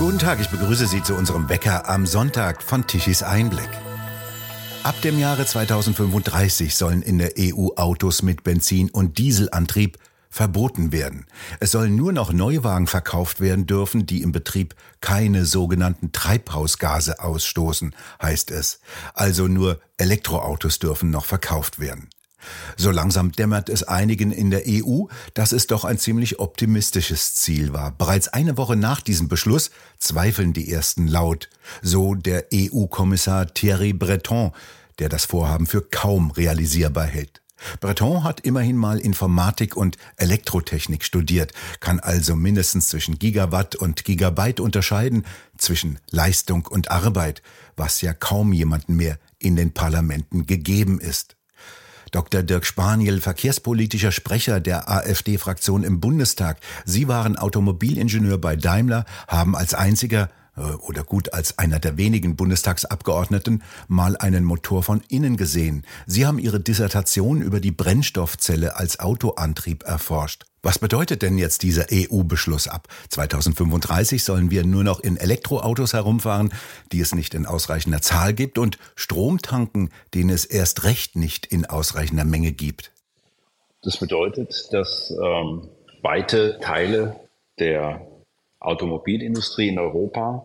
Guten Tag, ich begrüße Sie zu unserem Wecker am Sonntag von Tichys Einblick. Ab dem Jahre 2035 sollen in der EU Autos mit Benzin- und Dieselantrieb verboten werden. Es sollen nur noch Neuwagen verkauft werden dürfen, die im Betrieb keine sogenannten Treibhausgase ausstoßen, heißt es. Also nur Elektroautos dürfen noch verkauft werden. So langsam dämmert es einigen in der EU, dass es doch ein ziemlich optimistisches Ziel war. Bereits eine Woche nach diesem Beschluss zweifeln die ersten laut, so der EU-Kommissar Thierry Breton, der das Vorhaben für kaum realisierbar hält. Breton hat immerhin mal Informatik und Elektrotechnik studiert, kann also mindestens zwischen Gigawatt und Gigabyte unterscheiden, zwischen Leistung und Arbeit, was ja kaum jemanden mehr in den Parlamenten gegeben ist. Dr. Dirk Spaniel, verkehrspolitischer Sprecher der AfD-Fraktion im Bundestag. Sie waren Automobilingenieur bei Daimler, haben als einziger oder gut als einer der wenigen Bundestagsabgeordneten mal einen Motor von innen gesehen. Sie haben ihre Dissertation über die Brennstoffzelle als Autoantrieb erforscht. Was bedeutet denn jetzt dieser EU-Beschluss ab? 2035 sollen wir nur noch in Elektroautos herumfahren, die es nicht in ausreichender Zahl gibt, und Strom tanken, den es erst recht nicht in ausreichender Menge gibt. Das bedeutet, dass ähm, weite Teile der Automobilindustrie in Europa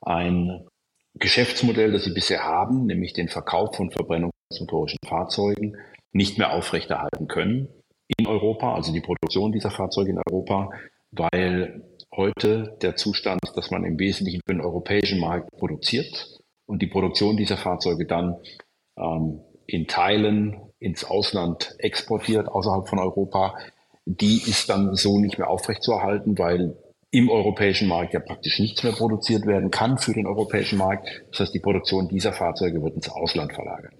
ein Geschäftsmodell, das sie bisher haben, nämlich den Verkauf von verbrennungsmotorischen Fahrzeugen, nicht mehr aufrechterhalten können in Europa, also die Produktion dieser Fahrzeuge in Europa, weil heute der Zustand dass man im Wesentlichen für den europäischen Markt produziert und die Produktion dieser Fahrzeuge dann ähm, in Teilen ins Ausland exportiert, außerhalb von Europa, die ist dann so nicht mehr aufrechtzuerhalten, weil im europäischen Markt ja praktisch nichts mehr produziert werden kann für den europäischen Markt. Das heißt, die Produktion dieser Fahrzeuge wird ins Ausland verlagert.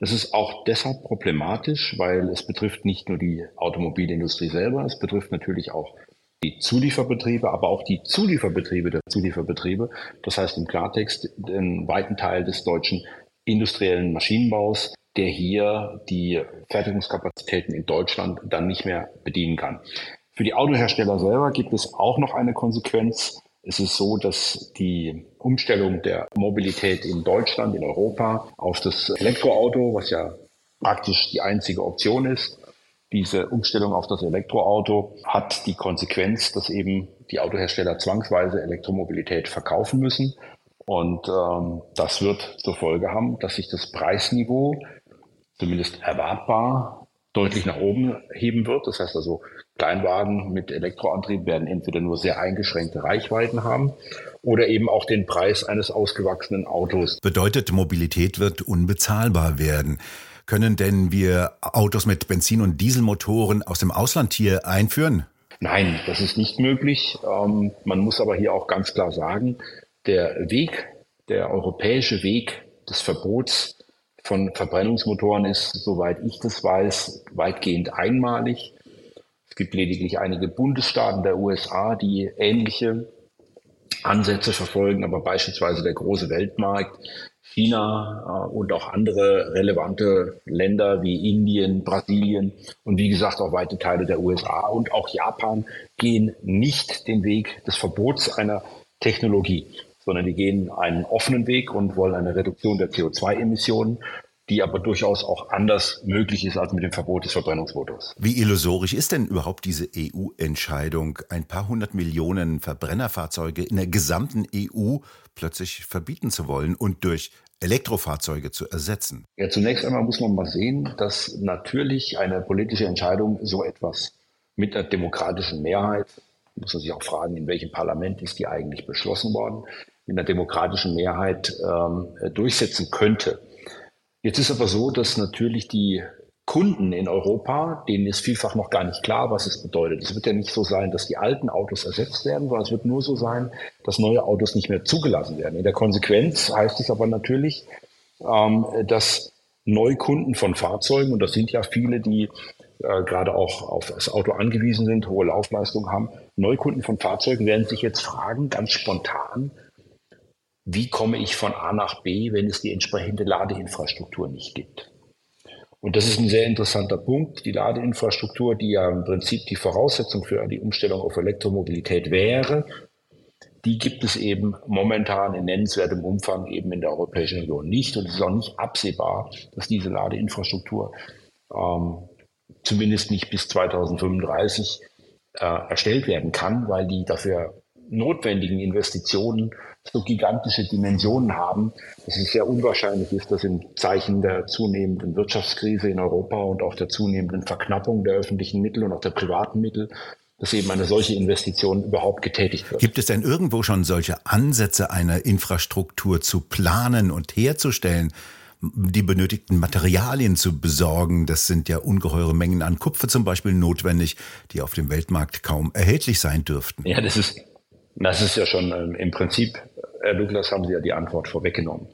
Das ist auch deshalb problematisch, weil es betrifft nicht nur die Automobilindustrie selber, es betrifft natürlich auch die Zulieferbetriebe, aber auch die Zulieferbetriebe der Zulieferbetriebe. Das heißt im Klartext den weiten Teil des deutschen industriellen Maschinenbaus, der hier die Fertigungskapazitäten in Deutschland dann nicht mehr bedienen kann. Für die Autohersteller selber gibt es auch noch eine Konsequenz. Es ist so, dass die Umstellung der Mobilität in Deutschland, in Europa auf das Elektroauto, was ja praktisch die einzige Option ist, diese Umstellung auf das Elektroauto hat die Konsequenz, dass eben die Autohersteller zwangsweise Elektromobilität verkaufen müssen. Und ähm, das wird zur Folge haben, dass sich das Preisniveau zumindest erwartbar deutlich nach oben heben wird. Das heißt also, Kleinwagen mit Elektroantrieb werden entweder nur sehr eingeschränkte Reichweiten haben oder eben auch den Preis eines ausgewachsenen Autos. Bedeutet, Mobilität wird unbezahlbar werden. Können denn wir Autos mit Benzin- und Dieselmotoren aus dem Ausland hier einführen? Nein, das ist nicht möglich. Ähm, man muss aber hier auch ganz klar sagen, der Weg, der europäische Weg des Verbots von Verbrennungsmotoren ist, soweit ich das weiß, weitgehend einmalig. Es gibt lediglich einige Bundesstaaten der USA, die ähnliche Ansätze verfolgen, aber beispielsweise der große Weltmarkt, China äh, und auch andere relevante Länder wie Indien, Brasilien und wie gesagt auch weite Teile der USA und auch Japan gehen nicht den Weg des Verbots einer Technologie sondern die gehen einen offenen Weg und wollen eine Reduktion der CO2-Emissionen die aber durchaus auch anders möglich ist als mit dem Verbot des Verbrennungsmotors. Wie illusorisch ist denn überhaupt diese EU-Entscheidung, ein paar hundert Millionen Verbrennerfahrzeuge in der gesamten EU plötzlich verbieten zu wollen und durch Elektrofahrzeuge zu ersetzen? Ja, zunächst einmal muss man mal sehen, dass natürlich eine politische Entscheidung so etwas mit einer demokratischen Mehrheit, muss man sich auch fragen, in welchem Parlament ist die eigentlich beschlossen worden, mit einer demokratischen Mehrheit ähm, durchsetzen könnte. Jetzt ist aber so, dass natürlich die Kunden in Europa, denen ist vielfach noch gar nicht klar, was es bedeutet. Es wird ja nicht so sein, dass die alten Autos ersetzt werden, sondern es wird nur so sein, dass neue Autos nicht mehr zugelassen werden. In der Konsequenz heißt es aber natürlich, ähm, dass Neukunden von Fahrzeugen, und das sind ja viele, die äh, gerade auch auf das Auto angewiesen sind, hohe Laufleistung haben, Neukunden von Fahrzeugen werden sich jetzt fragen, ganz spontan, wie komme ich von A nach B, wenn es die entsprechende Ladeinfrastruktur nicht gibt. Und das ist ein sehr interessanter Punkt. Die Ladeinfrastruktur, die ja im Prinzip die Voraussetzung für die Umstellung auf Elektromobilität wäre, die gibt es eben momentan in nennenswertem Umfang eben in der Europäischen Union nicht. Und es ist auch nicht absehbar, dass diese Ladeinfrastruktur ähm, zumindest nicht bis 2035 äh, erstellt werden kann, weil die dafür notwendigen Investitionen so gigantische Dimensionen haben, dass es sehr unwahrscheinlich ist, dass im Zeichen der zunehmenden Wirtschaftskrise in Europa und auch der zunehmenden Verknappung der öffentlichen Mittel und auch der privaten Mittel dass eben eine solche Investition überhaupt getätigt wird. Gibt es denn irgendwo schon solche Ansätze, eine Infrastruktur zu planen und herzustellen? die benötigten Materialien zu besorgen. Das sind ja ungeheure Mengen an Kupfer zum Beispiel notwendig, die auf dem Weltmarkt kaum erhältlich sein dürften. Ja, das ist, das ist ja schon ähm, im Prinzip, Herr Douglas, haben Sie ja die Antwort vorweggenommen.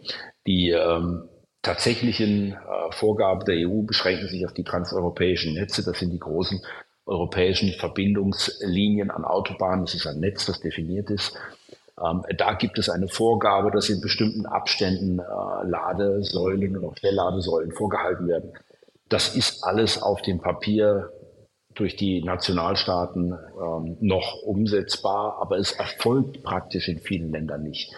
Die ähm, tatsächlichen äh, Vorgaben der EU beschränken sich auf die transeuropäischen Netze. Das sind die großen europäischen Verbindungslinien an Autobahnen. Das ist ein Netz, das definiert ist. Ähm, da gibt es eine Vorgabe, dass in bestimmten Abständen äh, Ladesäulen und auch Schnellladesäulen vorgehalten werden. Das ist alles auf dem Papier durch die Nationalstaaten ähm, noch umsetzbar, aber es erfolgt praktisch in vielen Ländern nicht.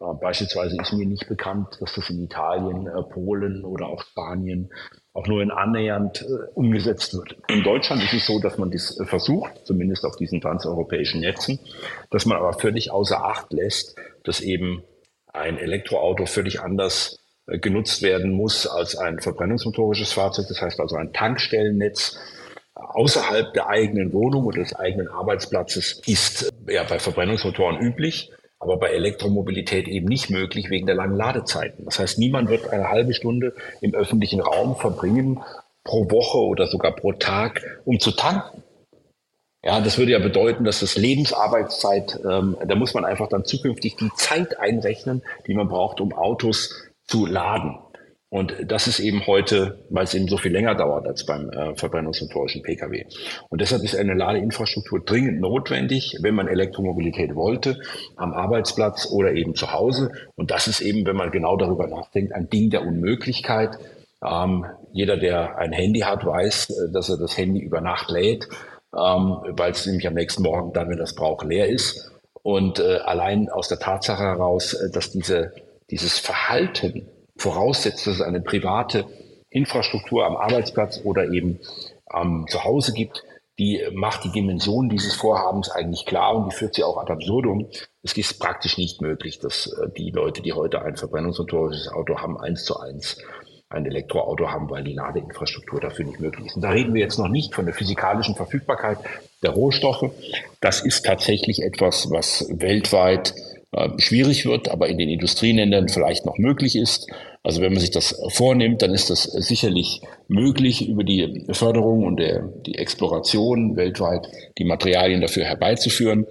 Äh, beispielsweise ist mir nicht bekannt, dass das in Italien, äh, Polen oder auch Spanien auch nur in annähernd äh, umgesetzt wird. In Deutschland ist es so, dass man das äh, versucht, zumindest auf diesen transeuropäischen Netzen, dass man aber völlig außer Acht lässt, dass eben ein Elektroauto völlig anders äh, genutzt werden muss als ein verbrennungsmotorisches Fahrzeug, das heißt also ein Tankstellennetz außerhalb der eigenen Wohnung oder des eigenen Arbeitsplatzes ist ja bei Verbrennungsmotoren üblich aber bei Elektromobilität eben nicht möglich wegen der langen Ladezeiten. Das heißt, niemand wird eine halbe Stunde im öffentlichen Raum verbringen pro Woche oder sogar pro Tag, um zu tanken. Ja, das würde ja bedeuten, dass das Lebensarbeitszeit, ähm, da muss man einfach dann zukünftig die Zeit einrechnen, die man braucht, um Autos zu laden. Und das ist eben heute, weil es eben so viel länger dauert als beim äh, verbrennungsmotorischen Pkw. Und deshalb ist eine Ladeinfrastruktur dringend notwendig, wenn man Elektromobilität wollte, am Arbeitsplatz oder eben zu Hause. Und das ist eben, wenn man genau darüber nachdenkt, ein Ding der Unmöglichkeit. Ähm, jeder, der ein Handy hat, weiß, äh, dass er das Handy über Nacht lädt, ähm, weil es nämlich am nächsten Morgen dann, wenn das braucht, leer ist. Und äh, allein aus der Tatsache heraus, äh, dass diese, dieses Verhalten voraussetzt, dass es eine private Infrastruktur am Arbeitsplatz oder eben ähm, zu Hause gibt, die macht die Dimension dieses Vorhabens eigentlich klar und die führt sie auch ad absurdum. Es ist praktisch nicht möglich, dass äh, die Leute, die heute ein verbrennungsmotorisches Auto haben, eins zu eins ein Elektroauto haben, weil die Ladeinfrastruktur dafür nicht möglich ist. Und da reden wir jetzt noch nicht von der physikalischen Verfügbarkeit der Rohstoffe. Das ist tatsächlich etwas, was weltweit schwierig wird, aber in den Industrieländern vielleicht noch möglich ist. Also wenn man sich das vornimmt, dann ist das sicherlich möglich, über die Förderung und der, die Exploration weltweit die Materialien dafür herbeizuführen.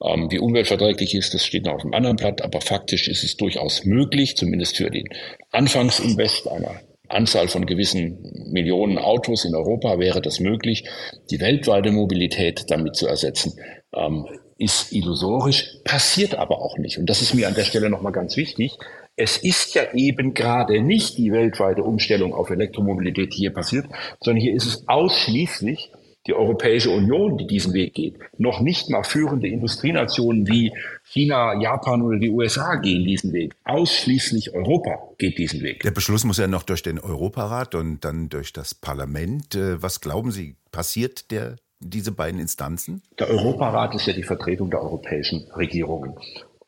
Ähm, wie umweltverträglich ist, das steht noch auf dem anderen Blatt, aber faktisch ist es durchaus möglich, zumindest für den Anfangsinvest einer Anzahl von gewissen Millionen Autos in Europa wäre das möglich, die weltweite Mobilität damit zu ersetzen. Ähm, ist illusorisch, passiert aber auch nicht. Und das ist mir an der Stelle nochmal ganz wichtig. Es ist ja eben gerade nicht die weltweite Umstellung auf Elektromobilität, die hier passiert, sondern hier ist es ausschließlich die Europäische Union, die diesen Weg geht. Noch nicht mal führende Industrienationen wie China, Japan oder die USA gehen diesen Weg. Ausschließlich Europa geht diesen Weg. Der Beschluss muss ja noch durch den Europarat und dann durch das Parlament. Äh, was glauben Sie, passiert der diese beiden Instanzen? Der Europarat ist ja die Vertretung der europäischen Regierungen.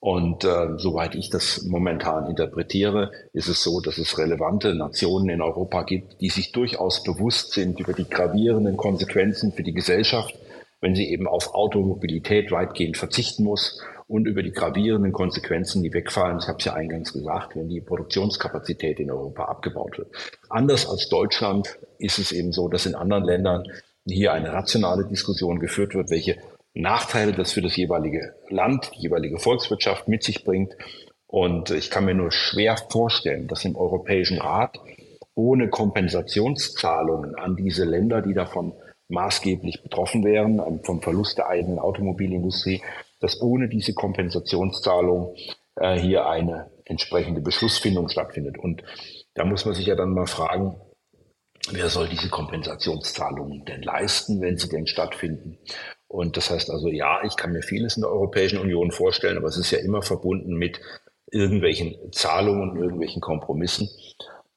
Und äh, soweit ich das momentan interpretiere, ist es so, dass es relevante Nationen in Europa gibt, die sich durchaus bewusst sind über die gravierenden Konsequenzen für die Gesellschaft, wenn sie eben auf Automobilität weitgehend verzichten muss und über die gravierenden Konsequenzen, die wegfallen, ich habe es ja eingangs gesagt, wenn die Produktionskapazität in Europa abgebaut wird. Anders als Deutschland ist es eben so, dass in anderen Ländern hier eine rationale Diskussion geführt wird, welche Nachteile das für das jeweilige Land, die jeweilige Volkswirtschaft mit sich bringt. Und ich kann mir nur schwer vorstellen, dass im Europäischen Rat ohne Kompensationszahlungen an diese Länder, die davon maßgeblich betroffen wären, vom Verlust der eigenen Automobilindustrie, dass ohne diese Kompensationszahlung äh, hier eine entsprechende Beschlussfindung stattfindet. Und da muss man sich ja dann mal fragen, Wer soll diese Kompensationszahlungen denn leisten, wenn sie denn stattfinden? Und das heißt also, ja, ich kann mir vieles in der Europäischen Union vorstellen, aber es ist ja immer verbunden mit irgendwelchen Zahlungen, irgendwelchen Kompromissen.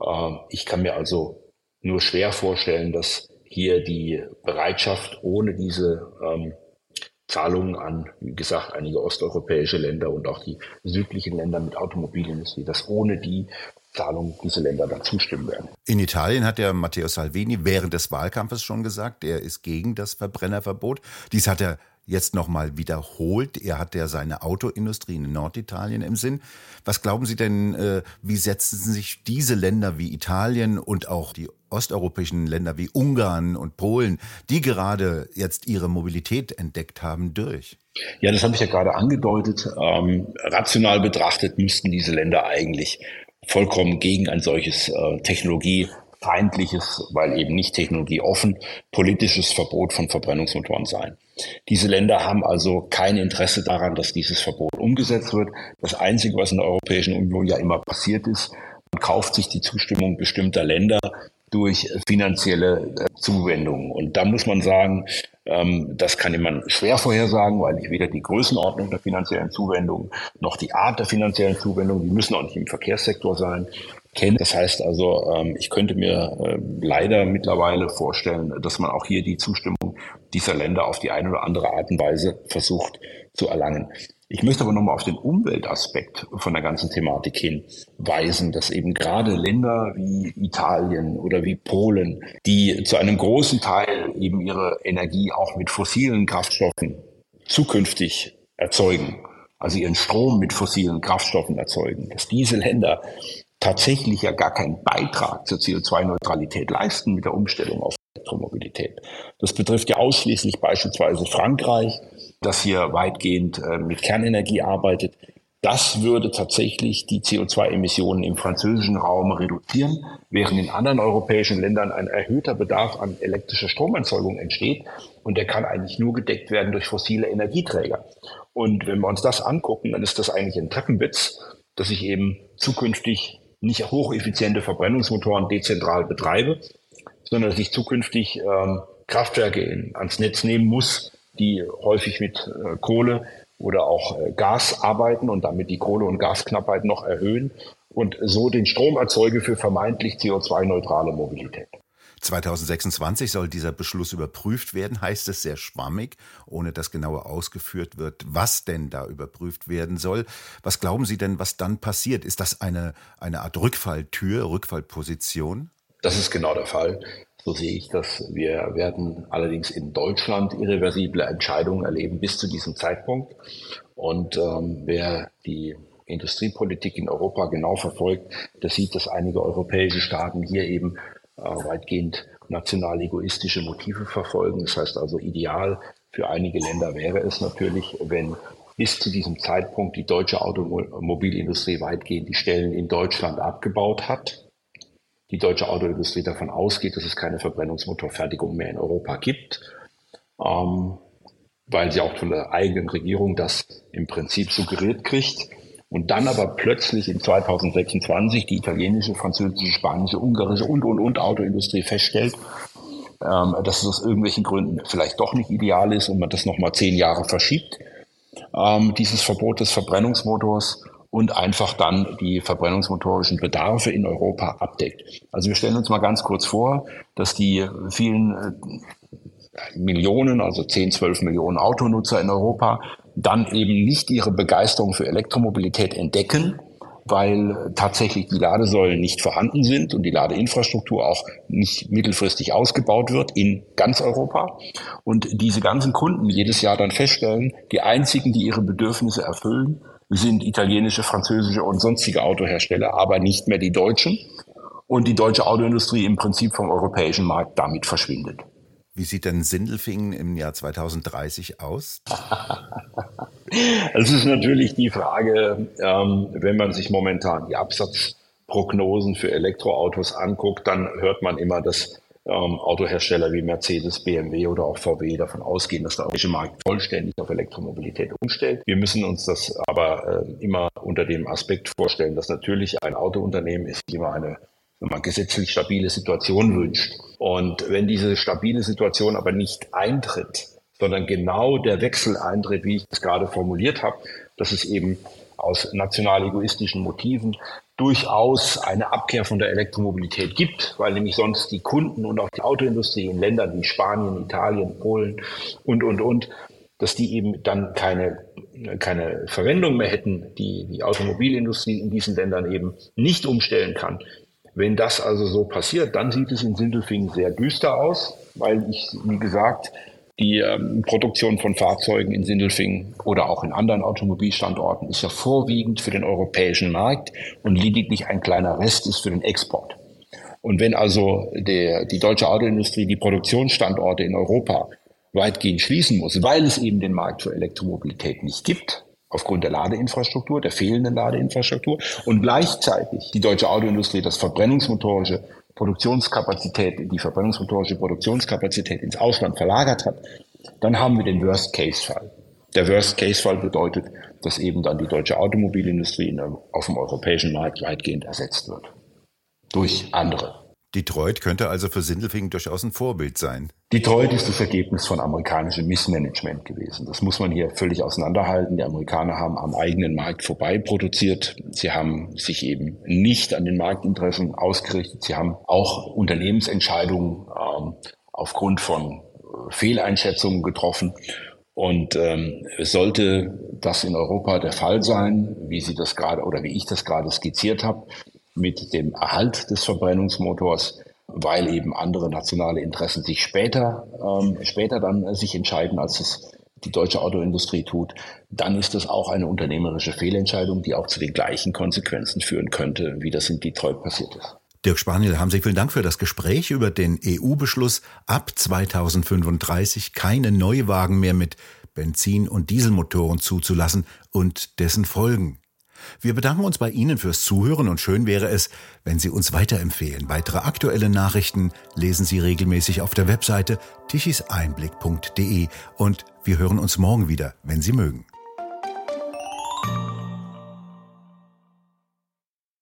Ähm, ich kann mir also nur schwer vorstellen, dass hier die Bereitschaft ohne diese ähm, Zahlungen an, wie gesagt, einige osteuropäische Länder und auch die südlichen Länder mit Automobilindustrie, dass ohne die Zahlungen diese Länder dann zustimmen werden. In Italien hat der Matteo Salvini während des Wahlkampfes schon gesagt, er ist gegen das Verbrennerverbot. Dies hat er jetzt nochmal wiederholt. Er hat ja seine Autoindustrie in Norditalien im Sinn. Was glauben Sie denn, äh, wie setzen sich diese Länder wie Italien und auch die osteuropäischen Länder wie Ungarn und Polen, die gerade jetzt ihre Mobilität entdeckt haben, durch? Ja, das habe ich ja gerade angedeutet. Ähm, rational betrachtet müssten diese Länder eigentlich vollkommen gegen ein solches äh, technologiefeindliches, weil eben nicht technologieoffen, politisches Verbot von Verbrennungsmotoren sein. Diese Länder haben also kein Interesse daran, dass dieses Verbot umgesetzt wird. Das Einzige, was in der Europäischen Union ja immer passiert ist, man kauft sich die Zustimmung bestimmter Länder durch finanzielle äh, Zuwendungen. Und da muss man sagen, ähm, das kann jemand schwer vorhersagen, weil ich weder die Größenordnung der finanziellen Zuwendungen noch die Art der finanziellen Zuwendungen, die müssen auch nicht im Verkehrssektor sein, kenne. Das heißt also, ähm, ich könnte mir äh, leider mittlerweile vorstellen, dass man auch hier die Zustimmung dieser Länder auf die eine oder andere Art und Weise versucht zu erlangen. Ich möchte aber nochmal auf den Umweltaspekt von der ganzen Thematik hinweisen, dass eben gerade Länder wie Italien oder wie Polen, die zu einem großen Teil eben ihre Energie auch mit fossilen Kraftstoffen zukünftig erzeugen, also ihren Strom mit fossilen Kraftstoffen erzeugen, dass diese Länder tatsächlich ja gar keinen Beitrag zur CO2-Neutralität leisten mit der Umstellung auf Elektromobilität. Das betrifft ja ausschließlich beispielsweise Frankreich, das hier weitgehend äh, mit Kernenergie arbeitet. Das würde tatsächlich die CO2-Emissionen im französischen Raum reduzieren, während in anderen europäischen Ländern ein erhöhter Bedarf an elektrischer Stromerzeugung entsteht. Und der kann eigentlich nur gedeckt werden durch fossile Energieträger. Und wenn wir uns das angucken, dann ist das eigentlich ein Treppenwitz, dass ich eben zukünftig nicht hocheffiziente Verbrennungsmotoren dezentral betreibe, sondern dass ich zukünftig ähm, Kraftwerke in, ans Netz nehmen muss, die häufig mit äh, Kohle oder auch äh, Gas arbeiten und damit die Kohle- und Gasknappheit noch erhöhen und so den Strom erzeuge für vermeintlich CO2-neutrale Mobilität. 2026 soll dieser Beschluss überprüft werden, heißt es sehr schwammig, ohne dass genauer ausgeführt wird, was denn da überprüft werden soll. Was glauben Sie denn, was dann passiert? Ist das eine, eine Art Rückfalltür, Rückfallposition? Das ist genau der Fall. So sehe ich das. Wir werden allerdings in Deutschland irreversible Entscheidungen erleben bis zu diesem Zeitpunkt. Und ähm, wer die Industriepolitik in Europa genau verfolgt, der sieht, dass einige europäische Staaten hier eben äh, weitgehend national egoistische Motive verfolgen. Das heißt also, ideal für einige Länder wäre es natürlich, wenn bis zu diesem Zeitpunkt die deutsche Automobilindustrie weitgehend die Stellen in Deutschland abgebaut hat die deutsche Autoindustrie davon ausgeht, dass es keine Verbrennungsmotorfertigung mehr in Europa gibt, ähm, weil sie auch von der eigenen Regierung das im Prinzip suggeriert kriegt. Und dann aber plötzlich in 2026 die italienische, französische, spanische, ungarische und, und, und Autoindustrie feststellt, ähm, dass es aus irgendwelchen Gründen vielleicht doch nicht ideal ist und man das nochmal zehn Jahre verschiebt, ähm, dieses Verbot des Verbrennungsmotors und einfach dann die verbrennungsmotorischen Bedarfe in Europa abdeckt. Also wir stellen uns mal ganz kurz vor, dass die vielen äh, Millionen, also 10, 12 Millionen Autonutzer in Europa dann eben nicht ihre Begeisterung für Elektromobilität entdecken, weil tatsächlich die Ladesäulen nicht vorhanden sind und die Ladeinfrastruktur auch nicht mittelfristig ausgebaut wird in ganz Europa. Und diese ganzen Kunden jedes Jahr dann feststellen, die einzigen, die ihre Bedürfnisse erfüllen, sind italienische, französische und sonstige Autohersteller, aber nicht mehr die deutschen. Und die deutsche Autoindustrie im Prinzip vom europäischen Markt damit verschwindet. Wie sieht denn Sindelfingen im Jahr 2030 aus? Es ist natürlich die Frage, ähm, wenn man sich momentan die Absatzprognosen für Elektroautos anguckt, dann hört man immer, dass ähm, Autohersteller wie Mercedes, BMW oder auch VW davon ausgehen, dass der europäische Markt vollständig auf Elektromobilität umstellt. Wir müssen uns das aber äh, immer unter dem Aspekt vorstellen, dass natürlich ein Autounternehmen ist immer eine wenn man gesetzlich stabile Situation wünscht. Und wenn diese stabile Situation aber nicht eintritt, sondern genau der Wechsel eintritt, wie ich es gerade formuliert habe, dass es eben aus national egoistischen Motiven durchaus eine Abkehr von der Elektromobilität gibt, weil nämlich sonst die Kunden und auch die Autoindustrie in Ländern wie Spanien, Italien, Polen und, und, und, dass die eben dann keine, keine Verwendung mehr hätten, die die Automobilindustrie in diesen Ländern eben nicht umstellen kann. Wenn das also so passiert, dann sieht es in Sindelfingen sehr düster aus, weil ich, wie gesagt, die ähm, Produktion von Fahrzeugen in Sindelfingen oder auch in anderen Automobilstandorten ist ja vorwiegend für den europäischen Markt und lediglich ein kleiner Rest ist für den Export. Und wenn also der, die deutsche Autoindustrie die Produktionsstandorte in Europa weitgehend schließen muss, weil es eben den Markt für Elektromobilität nicht gibt, aufgrund der Ladeinfrastruktur, der fehlenden Ladeinfrastruktur und gleichzeitig die deutsche Autoindustrie das verbrennungsmotorische Produktionskapazität, die verbrennungsmotorische Produktionskapazität ins Ausland verlagert hat, dann haben wir den Worst-Case-Fall. Der Worst-Case-Fall bedeutet, dass eben dann die deutsche Automobilindustrie auf dem europäischen Markt weitgehend ersetzt wird. Durch andere. Detroit könnte also für Sindelfingen durchaus ein Vorbild sein. Detroit ist das Ergebnis von amerikanischem Missmanagement gewesen. Das muss man hier völlig auseinanderhalten. Die Amerikaner haben am eigenen Markt vorbei produziert. Sie haben sich eben nicht an den Marktinteressen ausgerichtet. Sie haben auch Unternehmensentscheidungen ähm, aufgrund von äh, Fehleinschätzungen getroffen. Und ähm, sollte das in Europa der Fall sein, wie Sie das gerade oder wie ich das gerade skizziert habe, mit dem Erhalt des Verbrennungsmotors, weil eben andere nationale Interessen sich später, ähm, später dann äh, sich entscheiden, als es die deutsche Autoindustrie tut, dann ist das auch eine unternehmerische Fehlentscheidung, die auch zu den gleichen Konsequenzen führen könnte, wie das in Detroit passiert ist. Dirk Spaniel, haben Sie vielen Dank für das Gespräch über den EU-Beschluss, ab 2035 keine Neuwagen mehr mit Benzin- und Dieselmotoren zuzulassen und dessen Folgen. Wir bedanken uns bei Ihnen fürs Zuhören und schön wäre es, wenn Sie uns weiterempfehlen. Weitere aktuelle Nachrichten lesen Sie regelmäßig auf der Webseite tichiseinblick.de und wir hören uns morgen wieder, wenn Sie mögen.